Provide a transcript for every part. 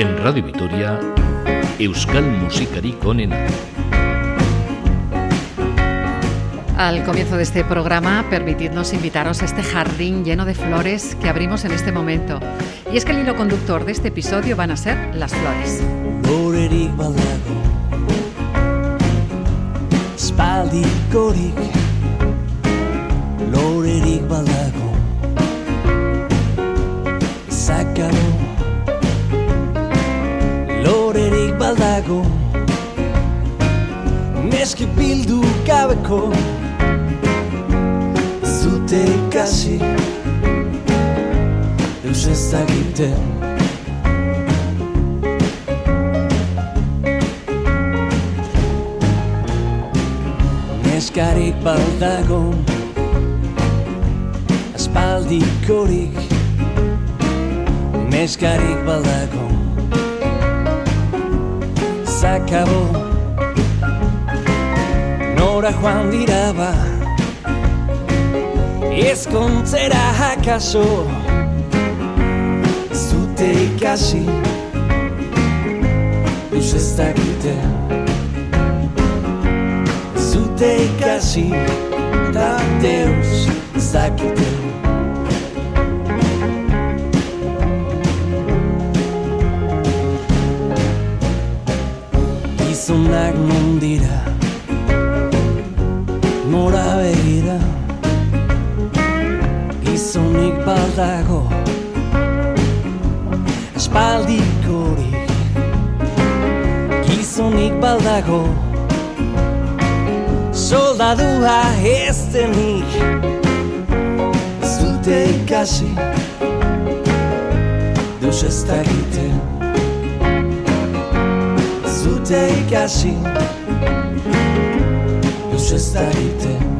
En Radio Vitoria, Euskal Musikarik onena. Al comienzo de este programa, permitidnos invitaros a este jardín lleno de flores que abrimos en este momento. Y es que el hilo conductor de este episodio van a ser las flores. Lorerik badago Badago Neski bildu gabeko Zute ikasi. Eus ez dakiten. Neskarik baldago Aspaldikorik. Neskarik baldago Zakabo Nora joan dira ba Ezkontzera hakaso Zute ikasi Eus ez dakite Zute ikasi Da Deus ez dakite Gizonak non dira? Nora begira? Gizonik baldago Espaldikorik Gizonik baldago Soldadua ez denik. Zute ikasi. Deus ez dakite Zute ikasi Deus ez dakite Soldaduak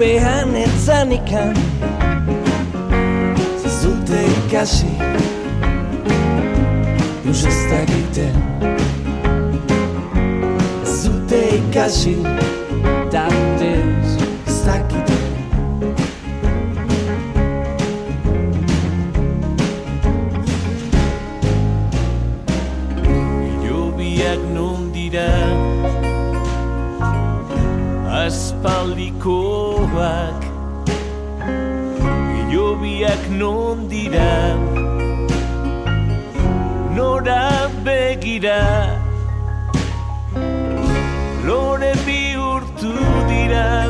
Lurpean etzanikan Zute ikasi Deus ez dakiten Zute ikasi Aspaldikoak Jobiak non dira Nora begira. Lore bihurtu dira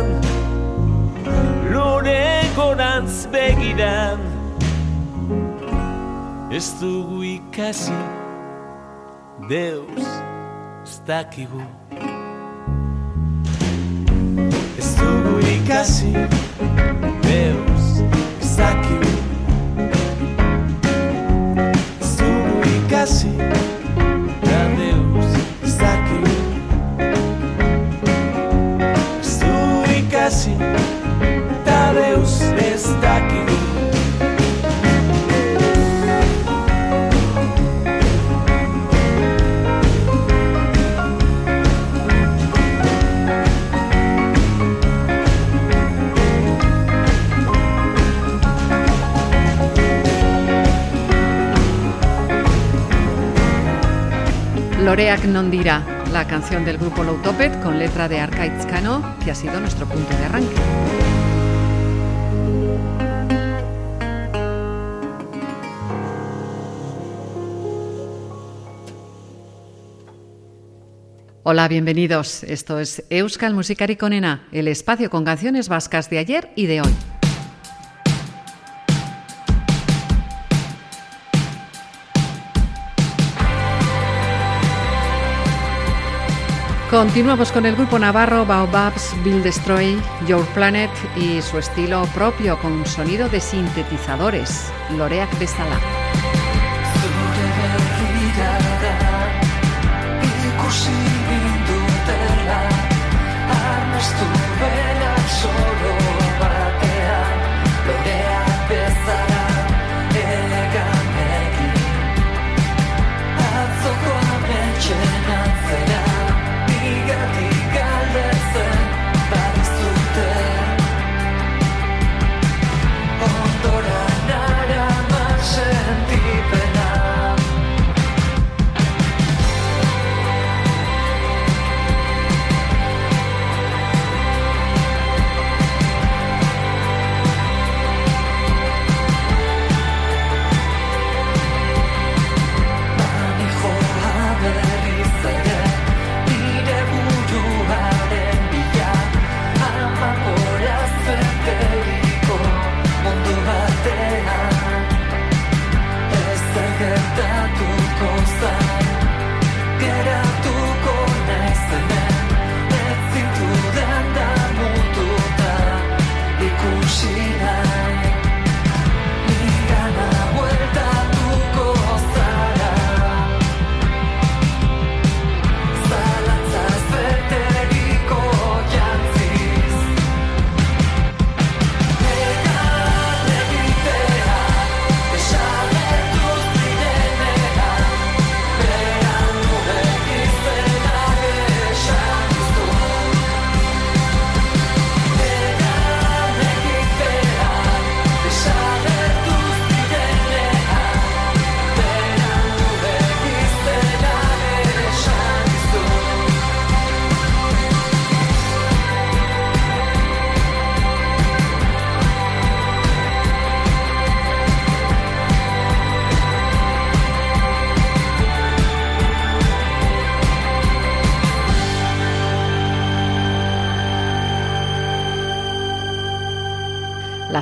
Lore gorantz begira. Ez dugu ikasi Deus ez dakigu ikasi Deus ez dakigu Ez dugu ikasi Loreak non dira, la canción del grupo Low Topet con letra de Arcaitz Cano, que ha sido nuestro punto de arranque. Hola, bienvenidos. Esto es Euskal Musicari Conena, el espacio con canciones vascas de ayer y de hoy. Continuamos con el grupo navarro Baobabs Will Destroy Your Planet y su estilo propio con un sonido de sintetizadores, Loreak Besala.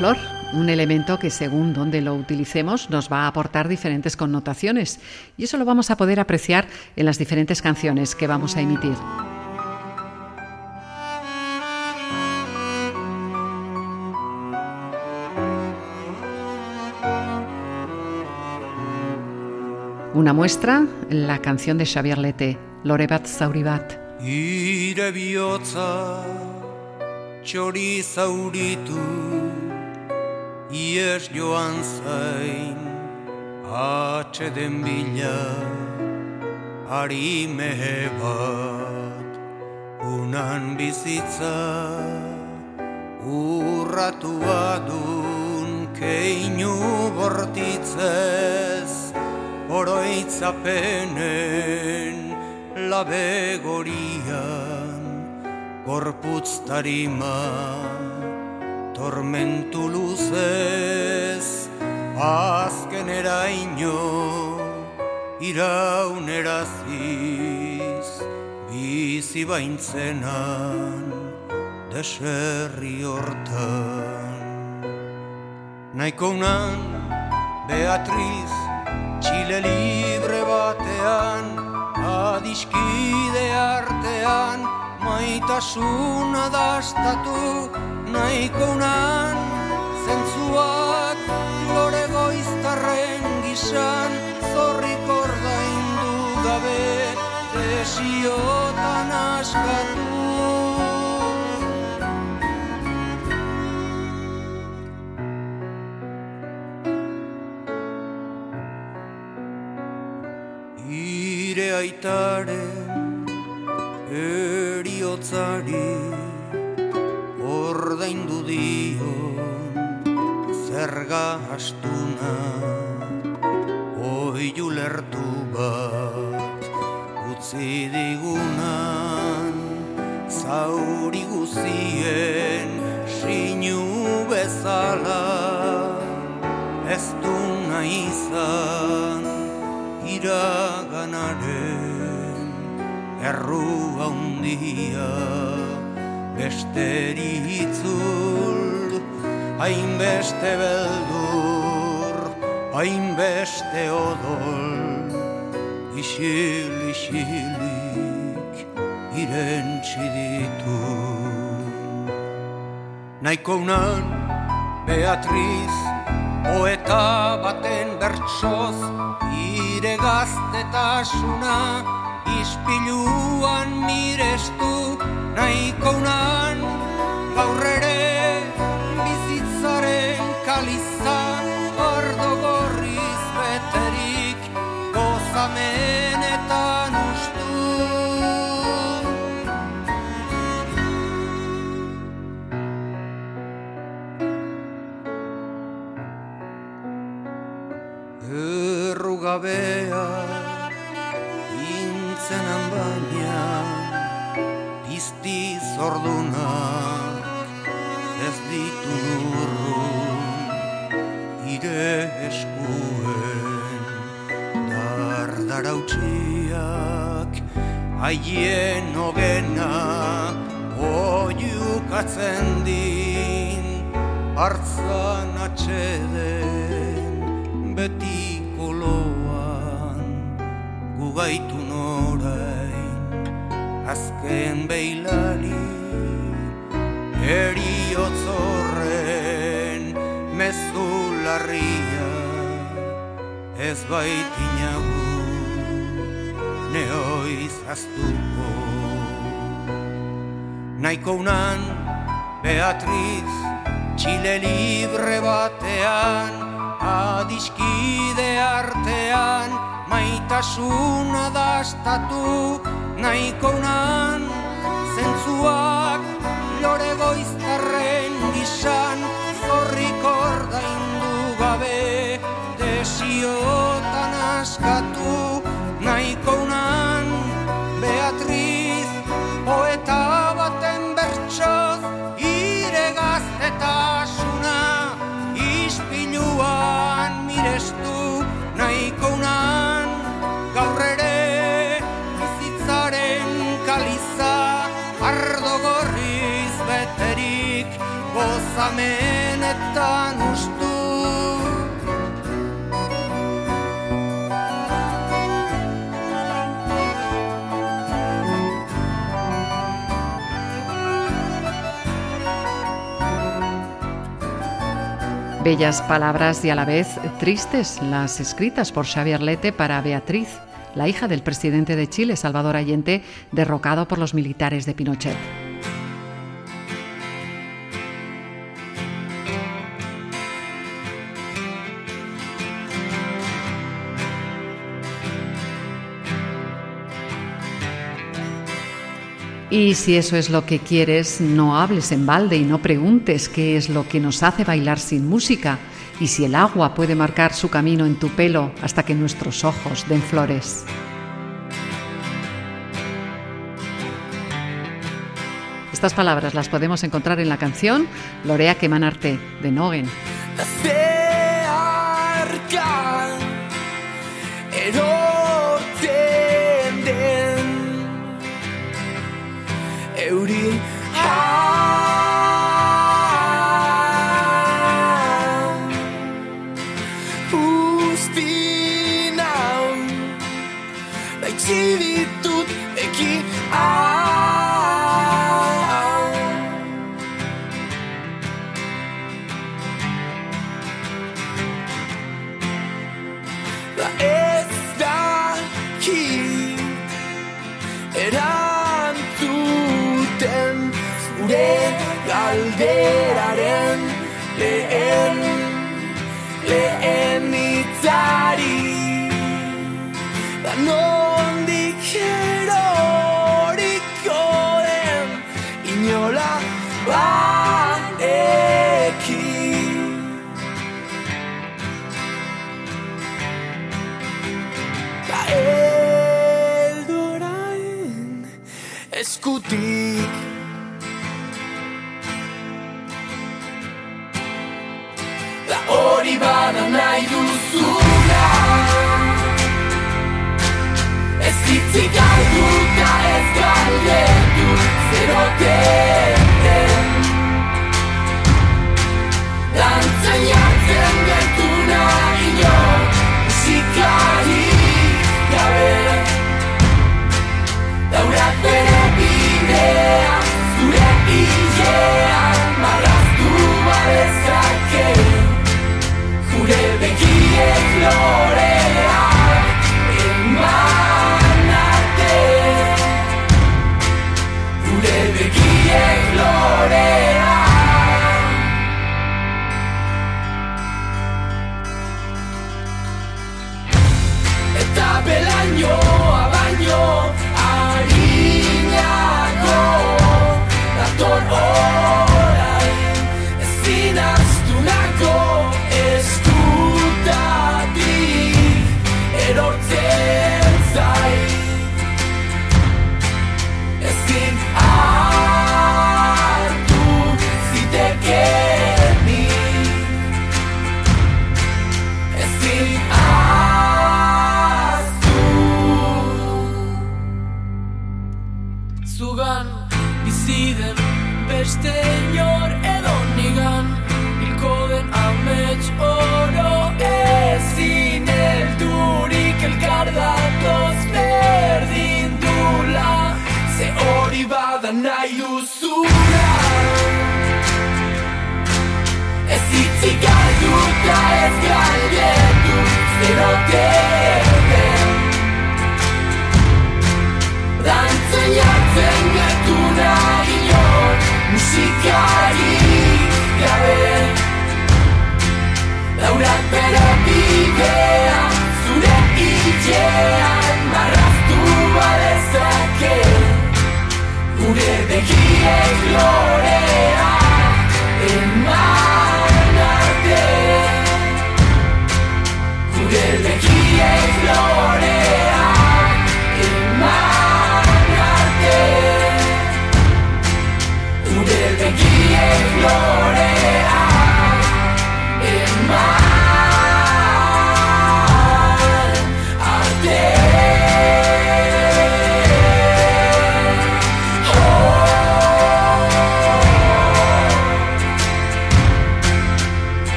Flor, un elemento que según donde lo utilicemos nos va a aportar diferentes connotaciones y eso lo vamos a poder apreciar en las diferentes canciones que vamos a emitir. Una muestra, la canción de Xavier Lete, Lorebat Zauribat. Ies joan zain Atxe den bila Ari mehe bat Unan bizitza Urratu adun Keinu bortitzez Oroitzapenen Labe gorian Gorputz tarima tormentu luzez azken eraino irauneraziz bizi baintzenan deserri hortan. Naiko unan Beatriz Txile libre batean Adiskide artean Maitasuna dastatu nahiko unan zentzuak lore goiztarren gizan zorrik ordaindu gabe desiotan askatu. Ire aitaren eriotzari dio zerga astuna oi julertu bat utzi digunan zauri guzien sinu bezala. Ez du izan iraganaren erru handia besteri itzul hainbeste beldur hainbeste odol. Isil isilik irentsi ditu Naiko unan Beatriz Poeta baten bertsoz Ire gaztetasuna Ispiluan mirestu Naiko unan Gaur ere Bizitzaren kaliza Ardo gorriz beterik Gozamenetan gabea intzenan eskuen. Dardarautsiak haien ogena oiukatzen din hartzan atxeden beti gaitu norain azken beilari eriotzorren mezu larria ez baitinagu neoiz aztuko. Naiko unan Beatriz Txile libre batean Adiskide artean maitasuna dastatu. Nahiko unan zentzuak lore goiztarren desiotan askatu nahiko Beatriz poeta baten bertsoz ire gaztetasuna ispiluan mirestu nahiko unan. Gaur ere bizitzaren kaliza ardo beterik gozamenetan Bellas palabras y a la vez tristes las escritas por Xavier Lete para Beatriz, la hija del presidente de Chile, Salvador Allende, derrocado por los militares de Pinochet. Y si eso es lo que quieres, no hables en balde y no preguntes qué es lo que nos hace bailar sin música y si el agua puede marcar su camino en tu pelo hasta que nuestros ojos den flores. Estas palabras las podemos encontrar en la canción Lorea Quemanarte de Nogen. 우리 하 galderaren lehen lehen itzari da non dikero horiko den inola baeki eldorain eskutik nahi duzuna Ez hitzik galduta ez galdetu Zerotea Lord.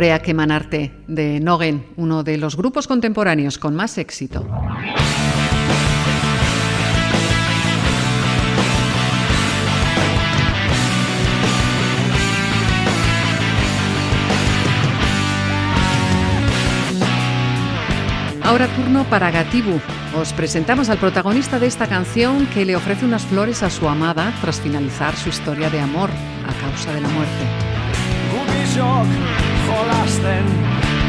Lorea Kemanarte de Nogen, uno de los grupos contemporáneos con más éxito. Ahora turno para Gatibu. Os presentamos al protagonista de esta canción que le ofrece unas flores a su amada tras finalizar su historia de amor a causa de la muerte. jolasten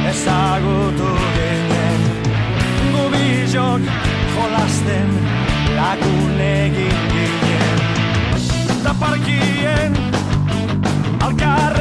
ezagutu ginen. Gubizok jolasten lagun egin ginen. Da parkien alkarren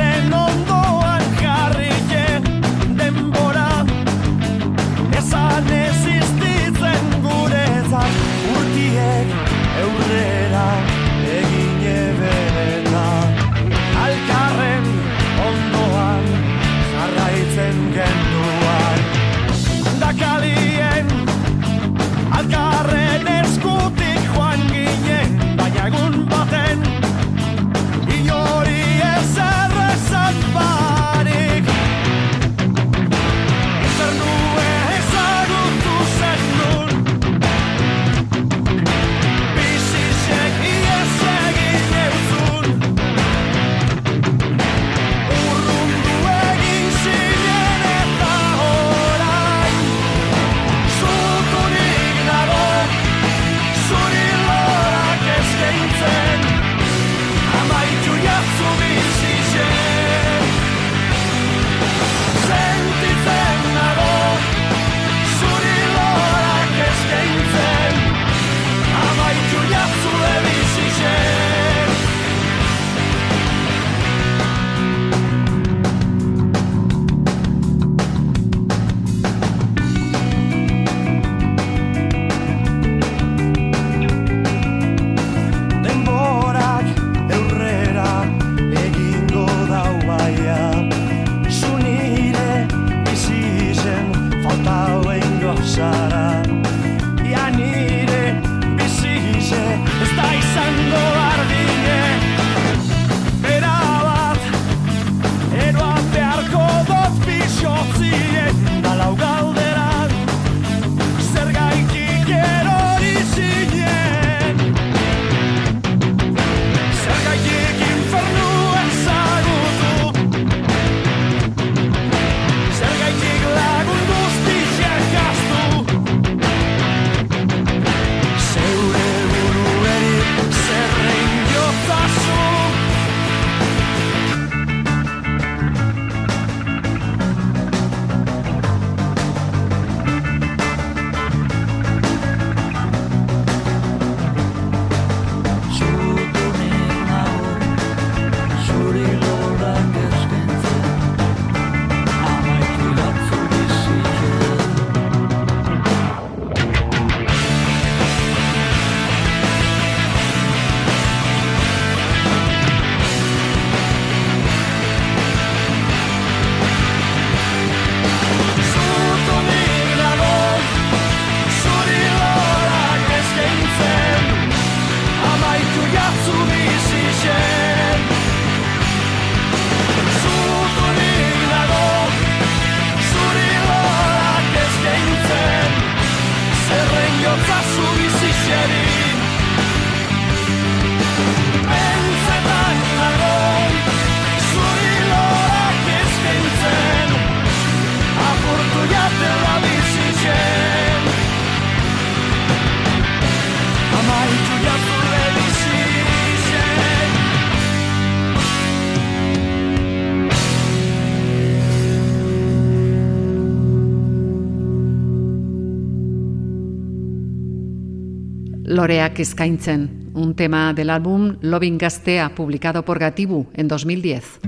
Loreak eskaintzen, un tema del álbum Loving Gaztea, publicado por Gatibu en 2010.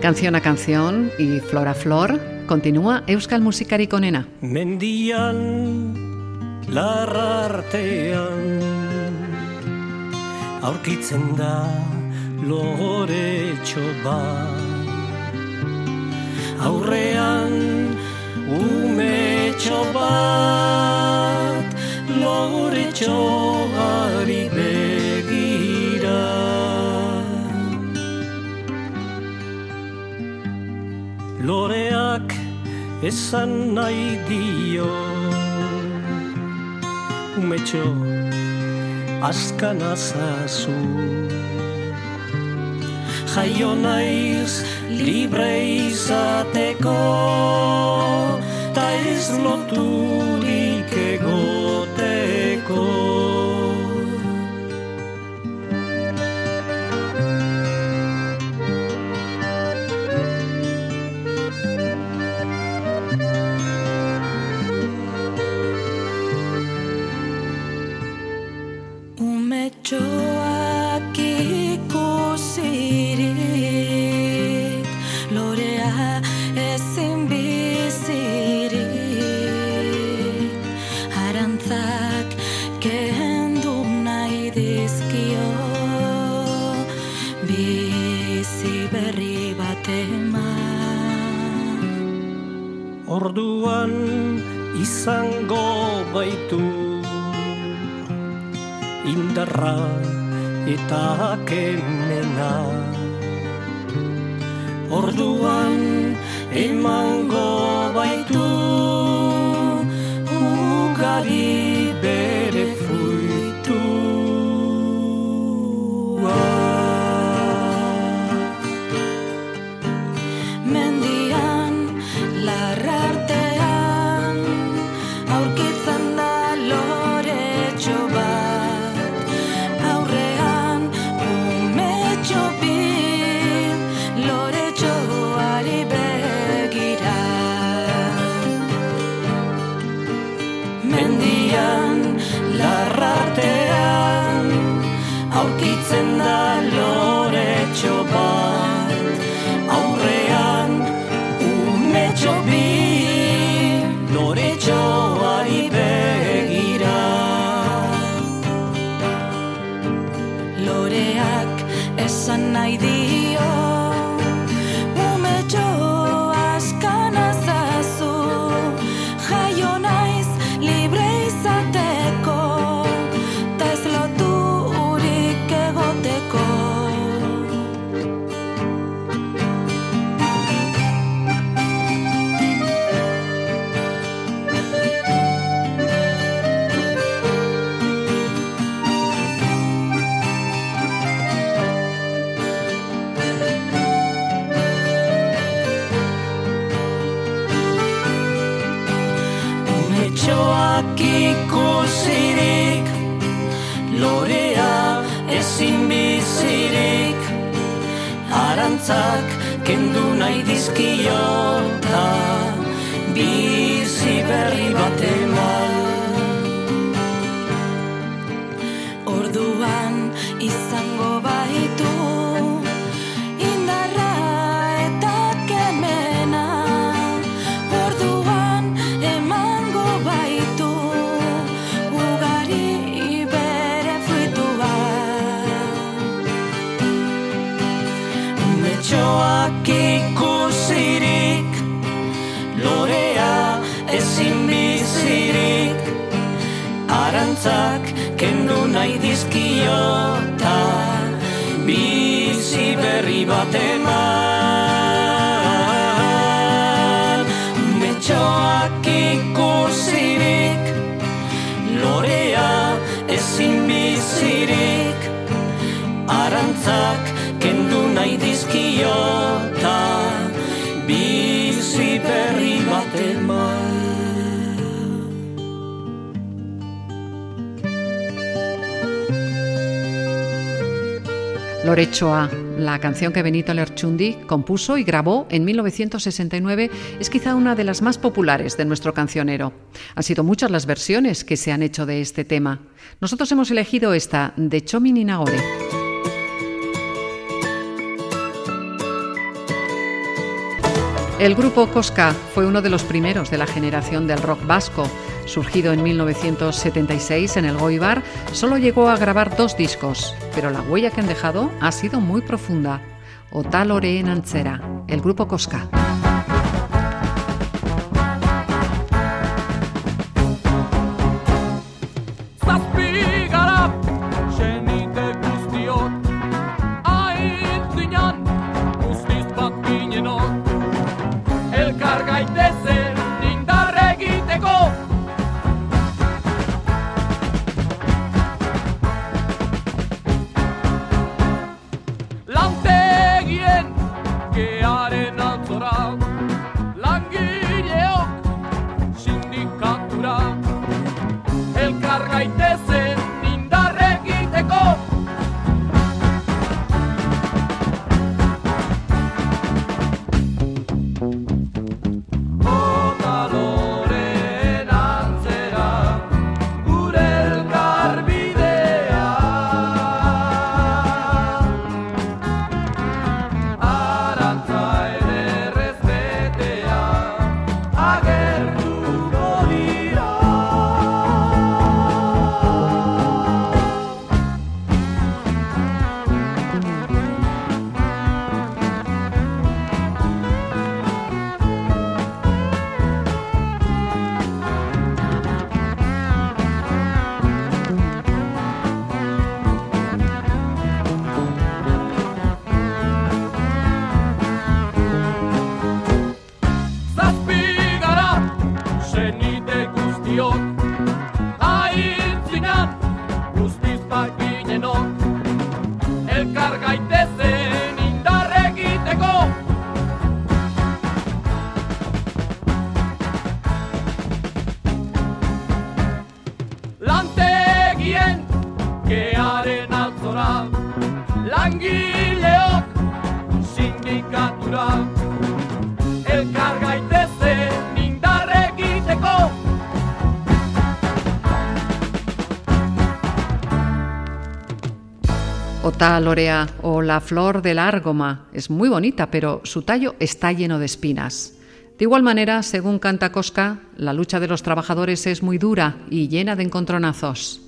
Canción a canción y flor a flor, continúa Euskal Musikarik onena. Mendian, larrartean, aurkitzen da lore txoba aurrean ume txoba lore txogari begira. Loreak esan nahi dio ume txoba askan azazu. Jaio naiz libre izateko Ta ez loturik egon. Lorechoa, la canción que Benito Lerchundi compuso y grabó en 1969, es quizá una de las más populares de nuestro cancionero. Han sido muchas las versiones que se han hecho de este tema. Nosotros hemos elegido esta de Chomi Ninagore. El grupo Cosca fue uno de los primeros de la generación del rock vasco. Surgido en 1976 en el Goibar, solo llegó a grabar dos discos, pero la huella que han dejado ha sido muy profunda. Otalore en Antzera, el grupo Cosca. Ota Lorea o la flor del argoma es muy bonita, pero su tallo está lleno de espinas. De igual manera, según canta Cosca, la lucha de los trabajadores es muy dura y llena de encontronazos.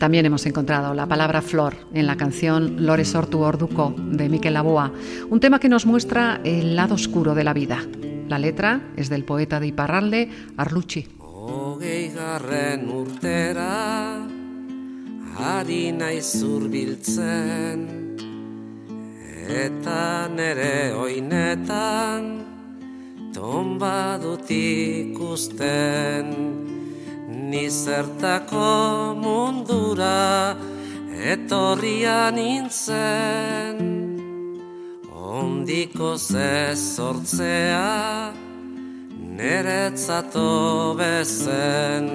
También hemos encontrado la palabra flor en la canción Lore sortu orduko de Miquel Laboa, un tema que nos muestra el lado oscuro de la vida. La letra es del poeta de Iparralde, Arlucci. Hogei garren urtera Ari naiz zurbiltzen Eta nere oinetan Tomba dut ikusten Ni zertako mundura Etorria nintzen Ondiko ze sortzea Neretzato bezen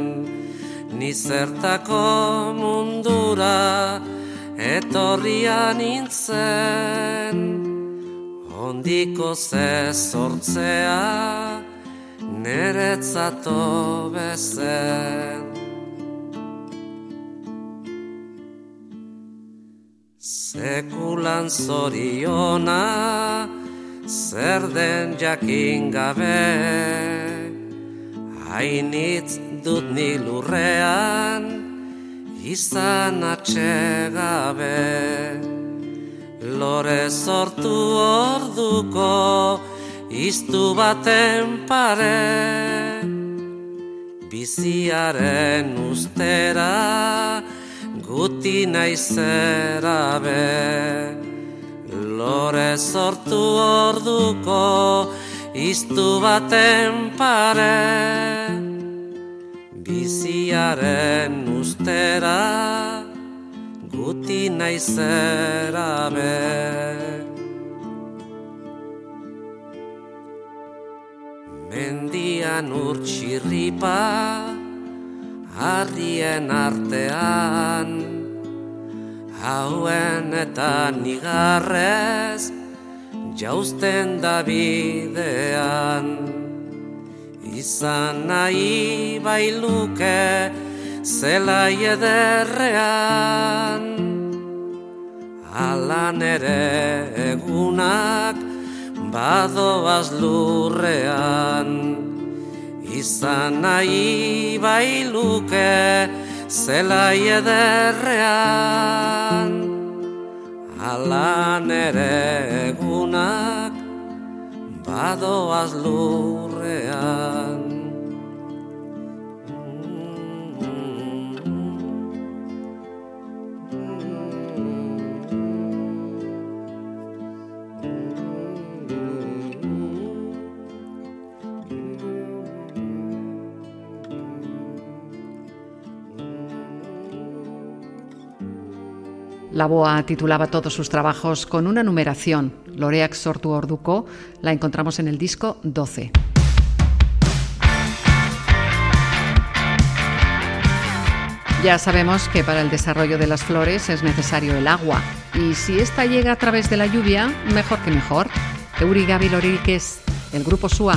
Ni zertako mundura Etorria nintzen. Ondiko ze sortzea Neretzato bezen Sekulan zoriona zer den jakin gabe? Hainitz dut ni lurrean izan atxegabe Lore sortu orduko iztu baten pare. Biziaren ustera guti naizera be Lore sortu orduko iztu baten pare. Biziaren ustera guti naizera be Mendian urtsirripa Harrien artean Hauen eta nigarrez Jauzten da bidean. Izan nahi bailuke Zelai ederrean. Alan ere egunak badoaz lurrean Izan nahi bailuke zelai ederrean. Alan ere egunak badoaz lurrean La Boa titulaba todos sus trabajos con una numeración. Loreak sortu orduko la encontramos en el disco 12. Ya sabemos que para el desarrollo de las flores es necesario el agua y si esta llega a través de la lluvia, mejor que mejor. Euri Gabi Lorikes, el grupo SUA.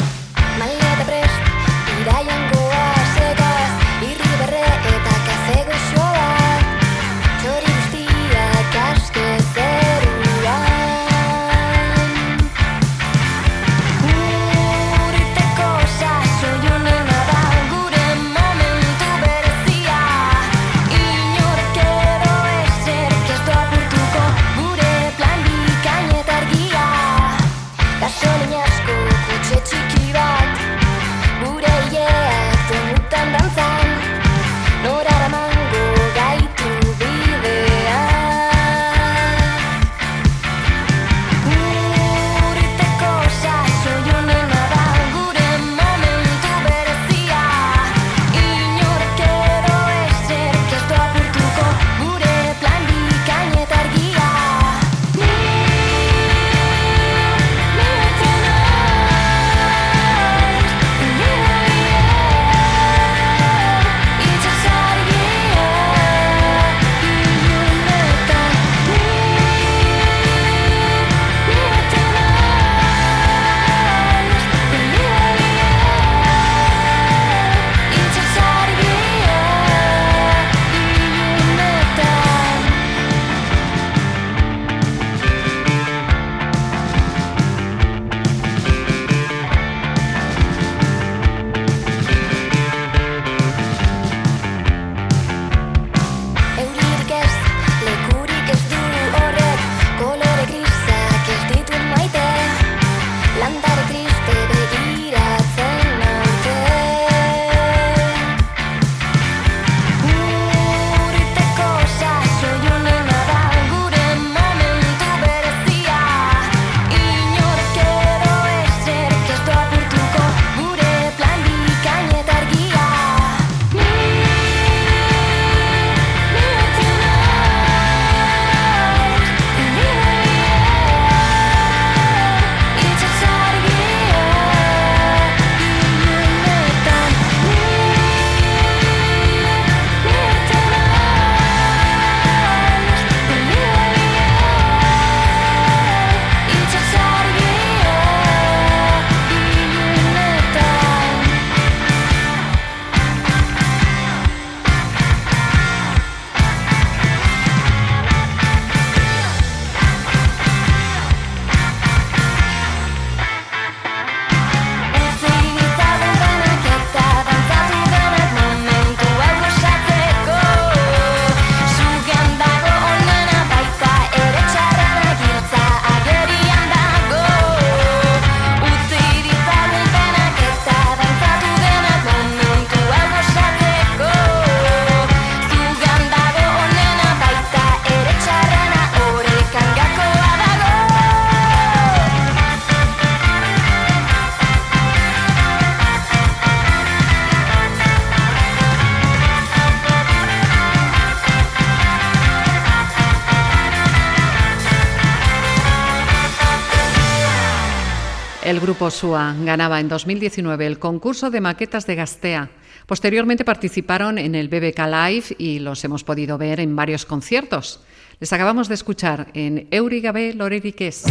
El grupo SUA ganaba en 2019 el concurso de maquetas de Gastea. Posteriormente participaron en el BBK Live y los hemos podido ver en varios conciertos. Les acabamos de escuchar en Eurigabe Loreriques.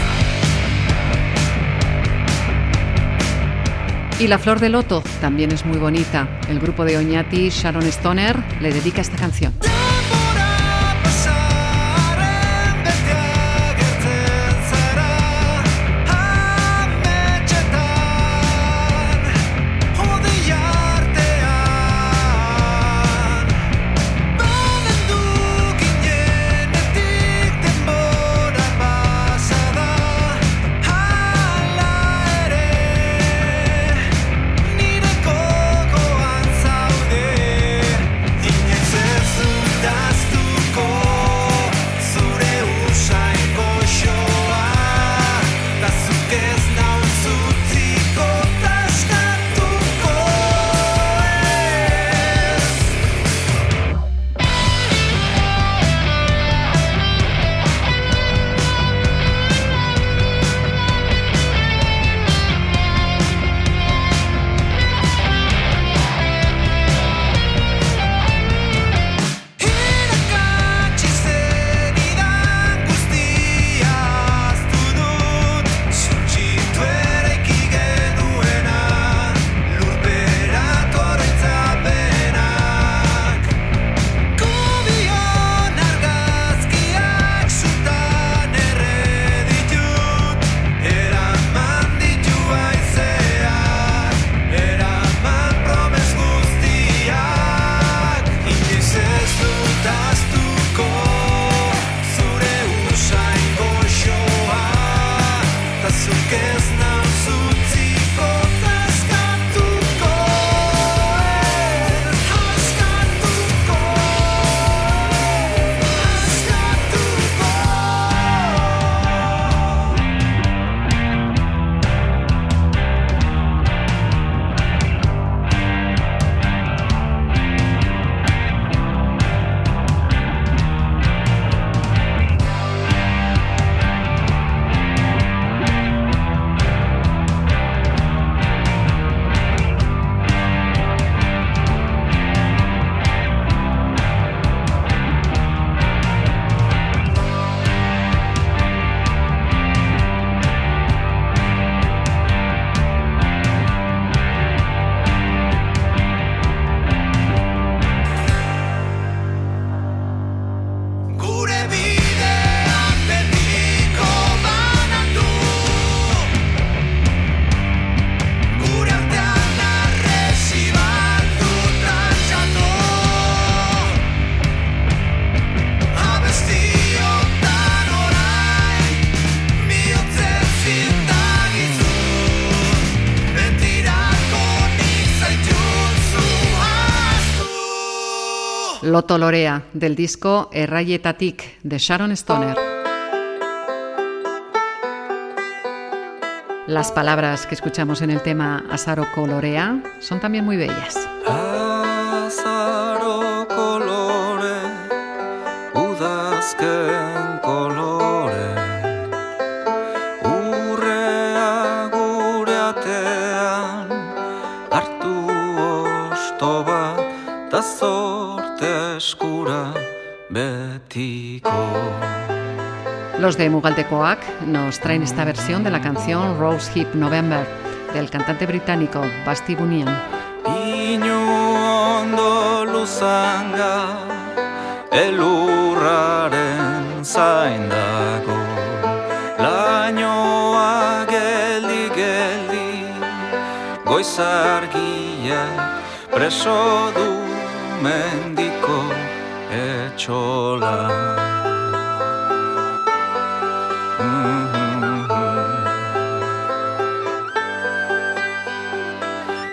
Y La Flor de Loto también es muy bonita. El grupo de Oñati, Sharon Stoner, le dedica esta canción. Loto Lorea, del disco Erraietatik, de Sharon Stoner. Las palabras que escuchamos en el tema Asaro Colorea son también muy bellas. Betiko Los de Mugaltecoac nos traen esta versión de la canción Rose Hip November del cantante británico Basti Bunyan. Inu ondo luzanga Elurraren zain dago Lainoa geldi geldi Goizargia preso du mendiko etxola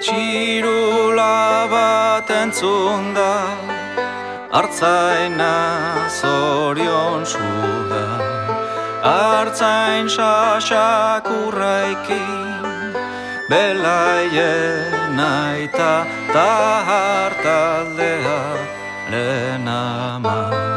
Txirula bat entzun da Artzaina zorion da Artzain sasakurraikin Belaien aita ta hartaldea lehen ama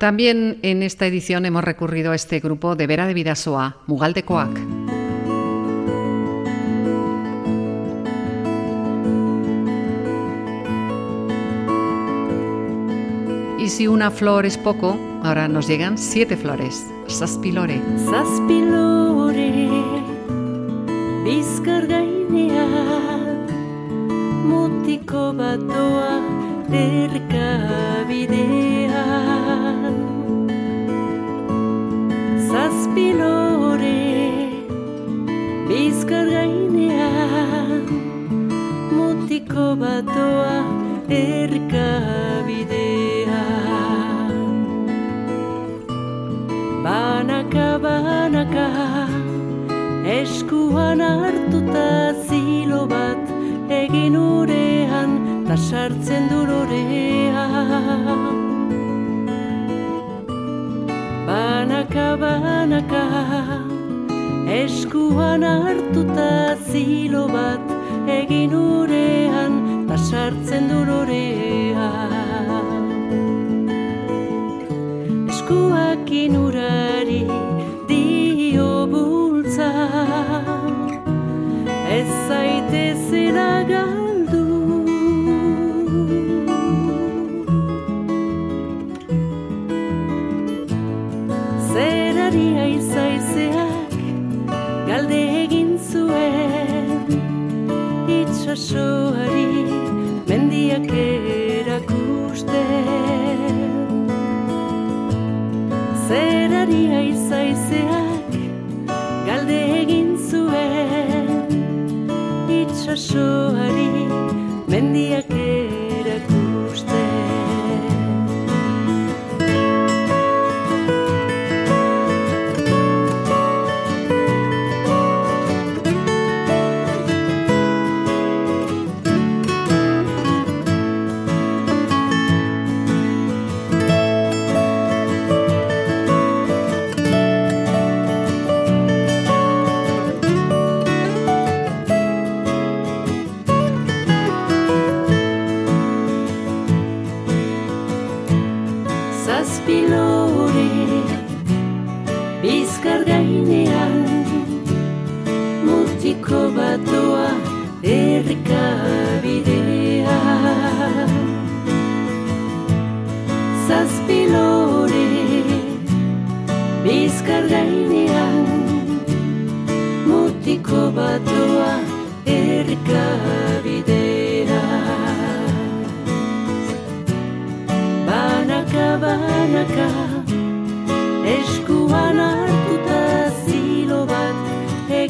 También en esta edición hemos recurrido a este grupo de Vera de Vidasoa, Mugaldekoak. Y si una flor es poco, ahora nos llegan siete flores. Saspilore. Zazpilore bizkar mutiko bat doa doa erkabidean Banaka, banaka, eskuan hartuta zilo bat egin urean, ta sartzen du lorean. Banaka, banaka, eskuan hartuta zilo bat egin sartzen du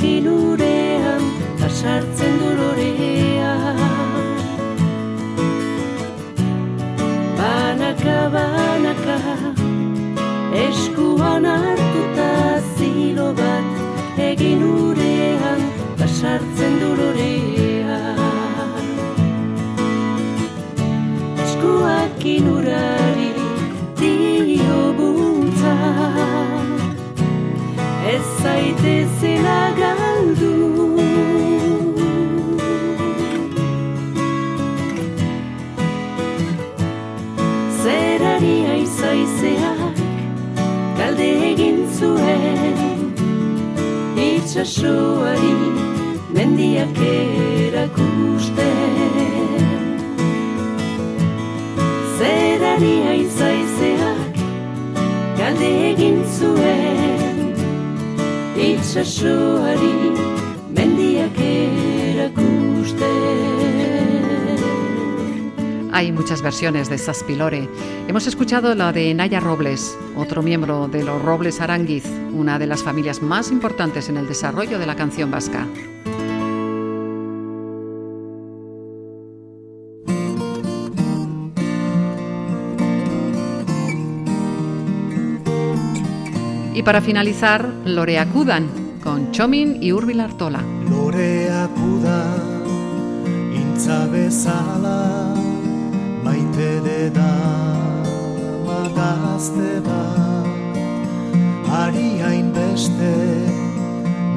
egin urean ta sartzen du lorea. Banaka banaka eskuan hartuta zilo bat egin itxasoari mendiak erakusten zerari aizaizeak galde egin zuen? Itxasoari mendiak erakusten Hay muchas versiones de Saspilore. Hemos escuchado la de Naya Robles, otro miembro de los Robles Aranguiz, una de las familias más importantes en el desarrollo de la canción vasca. Y para finalizar, Lorea Kudan con Chomin y Urbil Artola. Intza bezala maite deda magazte bat ari hainbeste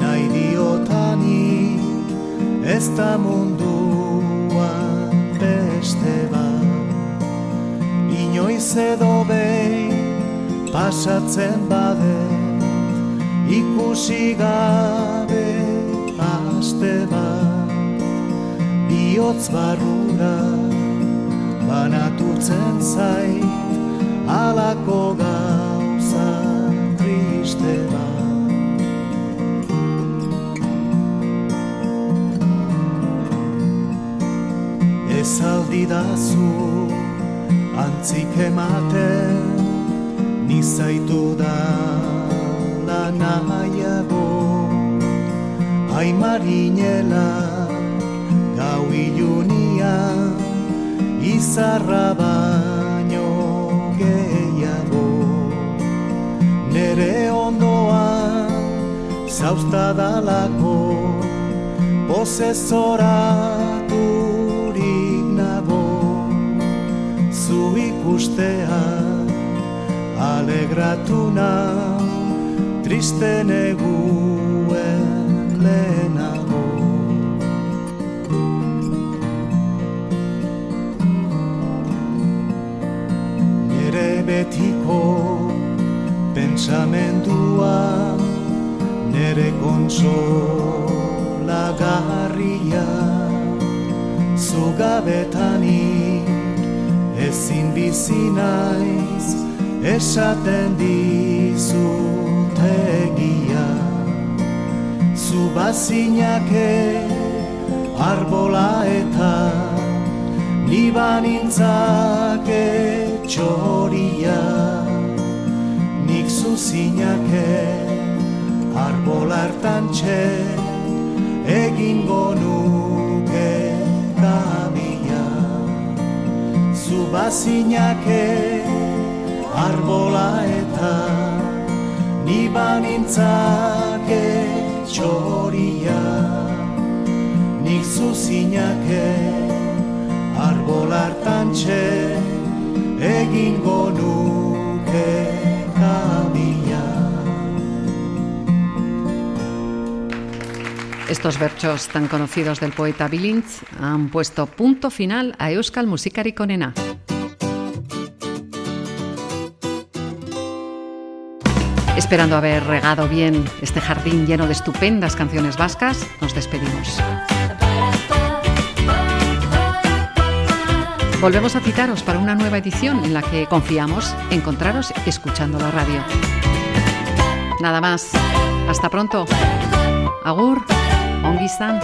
nahi diotani ez da munduan beste bat inoiz edo behin pasatzen bade ikusi gabe aste bat bihotz barrura banatutzen zait alako gauza triste ez aldidazu antzik ematen nizaitu da nahiago Aimarinela gau ilunia izarra baino gehiago Nere ondoan zauztadalako posezoraturik nago zu ikustea alegratu nau triste neguen lehenago pentsamendua Nere konsolagarria Zugabetanik ezin bizi naiz Esaten dizut egia Zu bazinake arbola eta Ni banintzake txoria Nik zuzinake arbola hartan txe Egingo nuke kamia Zu bazinake arbola eta Ni banintzake txoria. Nik zuzinake arbola hartan txe Egingo nuke Estos versos tan conocidos del poeta Bilintz han puesto punto final a Euskal Musikari Konena. Esperando haber regado bien este jardín lleno de estupendas canciones vascas, nos despedimos. Volvemos a citaros para una nueva edición en la que confiamos encontraros escuchando la radio. Nada más. Hasta pronto. Agur. Ongi izan.